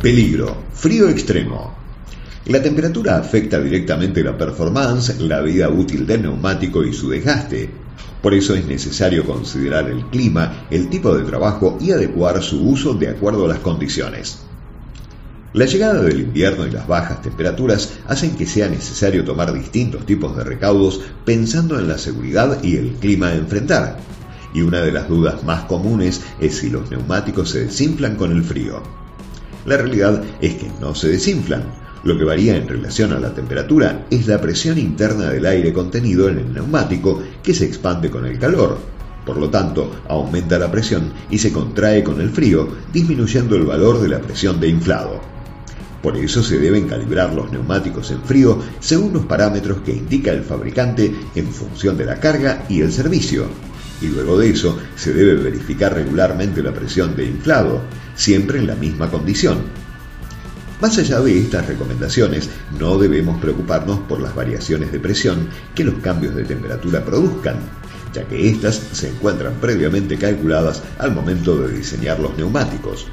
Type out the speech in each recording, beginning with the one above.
Peligro, frío extremo. La temperatura afecta directamente la performance, la vida útil del neumático y su desgaste. Por eso es necesario considerar el clima, el tipo de trabajo y adecuar su uso de acuerdo a las condiciones. La llegada del invierno y las bajas temperaturas hacen que sea necesario tomar distintos tipos de recaudos pensando en la seguridad y el clima a enfrentar. Y una de las dudas más comunes es si los neumáticos se desinflan con el frío. La realidad es que no se desinflan. Lo que varía en relación a la temperatura es la presión interna del aire contenido en el neumático que se expande con el calor. Por lo tanto, aumenta la presión y se contrae con el frío, disminuyendo el valor de la presión de inflado. Por eso se deben calibrar los neumáticos en frío según los parámetros que indica el fabricante en función de la carga y el servicio. Y luego de eso se debe verificar regularmente la presión de inflado, siempre en la misma condición. Más allá de estas recomendaciones, no debemos preocuparnos por las variaciones de presión que los cambios de temperatura produzcan, ya que éstas se encuentran previamente calculadas al momento de diseñar los neumáticos.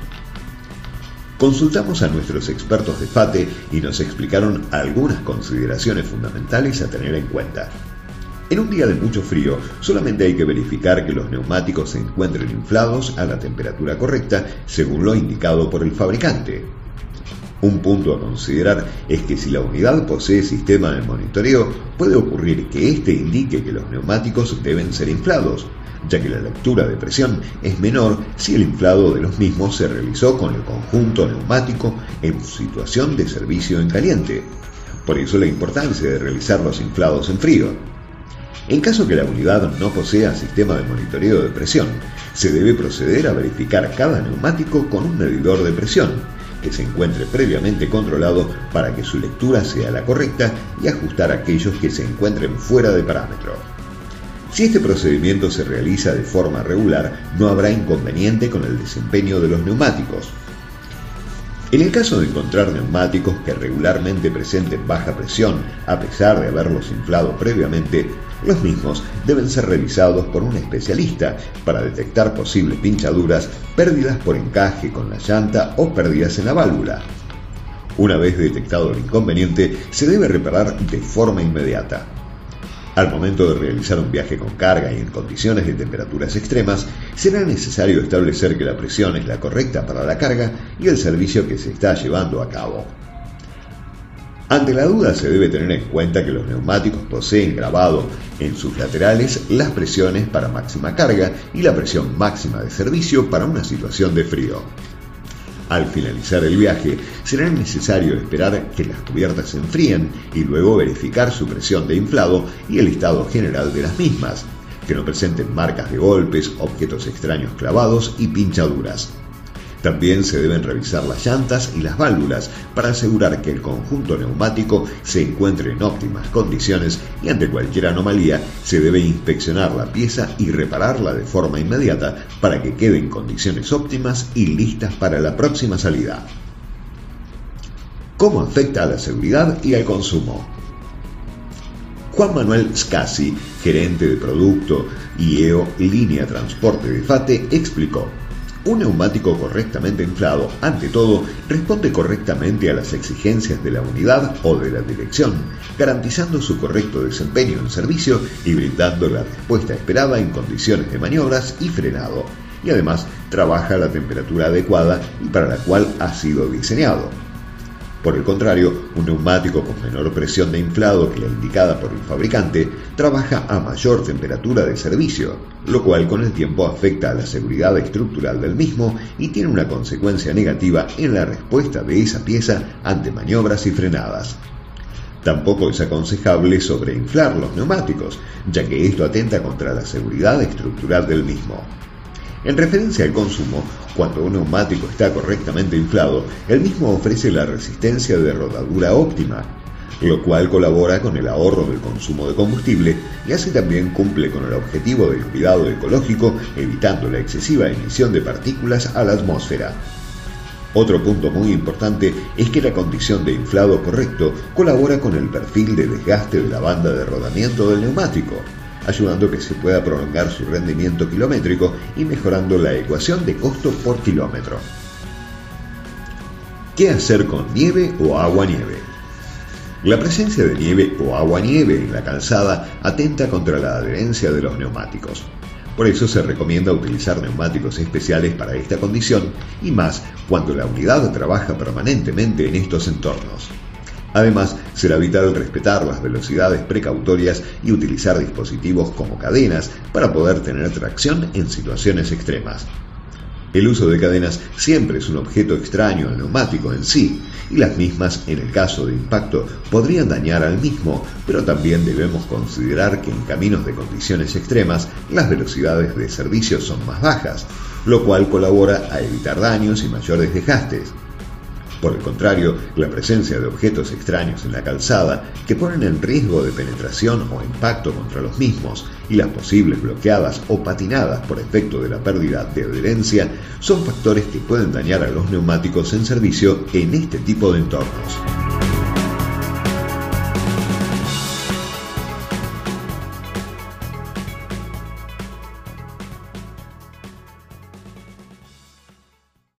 Consultamos a nuestros expertos de FATE y nos explicaron algunas consideraciones fundamentales a tener en cuenta. En un día de mucho frío, solamente hay que verificar que los neumáticos se encuentren inflados a la temperatura correcta según lo indicado por el fabricante. Un punto a considerar es que si la unidad posee sistema de monitoreo, puede ocurrir que éste indique que los neumáticos deben ser inflados, ya que la lectura de presión es menor si el inflado de los mismos se realizó con el conjunto neumático en situación de servicio en caliente. Por eso la importancia de realizar los inflados en frío. En caso que la unidad no posea sistema de monitoreo de presión, se debe proceder a verificar cada neumático con un medidor de presión, que se encuentre previamente controlado para que su lectura sea la correcta y ajustar aquellos que se encuentren fuera de parámetro. Si este procedimiento se realiza de forma regular, no habrá inconveniente con el desempeño de los neumáticos, en el caso de encontrar neumáticos que regularmente presenten baja presión, a pesar de haberlos inflado previamente, los mismos deben ser revisados por un especialista para detectar posibles pinchaduras, pérdidas por encaje con la llanta o pérdidas en la válvula. Una vez detectado el inconveniente, se debe reparar de forma inmediata. Al momento de realizar un viaje con carga y en condiciones de temperaturas extremas, será necesario establecer que la presión es la correcta para la carga y el servicio que se está llevando a cabo. Ante la duda se debe tener en cuenta que los neumáticos poseen grabado en sus laterales las presiones para máxima carga y la presión máxima de servicio para una situación de frío. Al finalizar el viaje, será necesario esperar que las cubiertas se enfríen y luego verificar su presión de inflado y el estado general de las mismas, que no presenten marcas de golpes, objetos extraños clavados y pinchaduras. También se deben revisar las llantas y las válvulas para asegurar que el conjunto neumático se encuentre en óptimas condiciones y ante cualquier anomalía se debe inspeccionar la pieza y repararla de forma inmediata para que quede en condiciones óptimas y listas para la próxima salida. ¿Cómo afecta a la seguridad y al consumo? Juan Manuel Scassi, gerente de producto IEO Línea Transporte de FATE, explicó. Un neumático correctamente inflado, ante todo, responde correctamente a las exigencias de la unidad o de la dirección, garantizando su correcto desempeño en servicio y brindando la respuesta esperada en condiciones de maniobras y frenado, y además trabaja a la temperatura adecuada y para la cual ha sido diseñado. Por el contrario, un neumático con menor presión de inflado que la indicada por el fabricante trabaja a mayor temperatura de servicio, lo cual con el tiempo afecta a la seguridad estructural del mismo y tiene una consecuencia negativa en la respuesta de esa pieza ante maniobras y frenadas. Tampoco es aconsejable sobreinflar los neumáticos, ya que esto atenta contra la seguridad estructural del mismo. En referencia al consumo, cuando un neumático está correctamente inflado, el mismo ofrece la resistencia de rodadura óptima, lo cual colabora con el ahorro del consumo de combustible y así también cumple con el objetivo del cuidado ecológico, evitando la excesiva emisión de partículas a la atmósfera. Otro punto muy importante es que la condición de inflado correcto colabora con el perfil de desgaste de la banda de rodamiento del neumático, ayudando a que se pueda prolongar su rendimiento kilométrico y mejorando la ecuación de costo por kilómetro. ¿Qué hacer con nieve o agua-nieve? La presencia de nieve o agua-nieve en la calzada atenta contra la adherencia de los neumáticos. Por eso se recomienda utilizar neumáticos especiales para esta condición y más cuando la unidad trabaja permanentemente en estos entornos. Además, será vital respetar las velocidades precautorias y utilizar dispositivos como cadenas para poder tener tracción en situaciones extremas. El uso de cadenas siempre es un objeto extraño al neumático en sí, y las mismas, en el caso de impacto, podrían dañar al mismo, pero también debemos considerar que en caminos de condiciones extremas las velocidades de servicio son más bajas, lo cual colabora a evitar daños y mayores desgastes. Por el contrario, la presencia de objetos extraños en la calzada que ponen en riesgo de penetración o impacto contra los mismos y las posibles bloqueadas o patinadas por efecto de la pérdida de adherencia son factores que pueden dañar a los neumáticos en servicio en este tipo de entornos.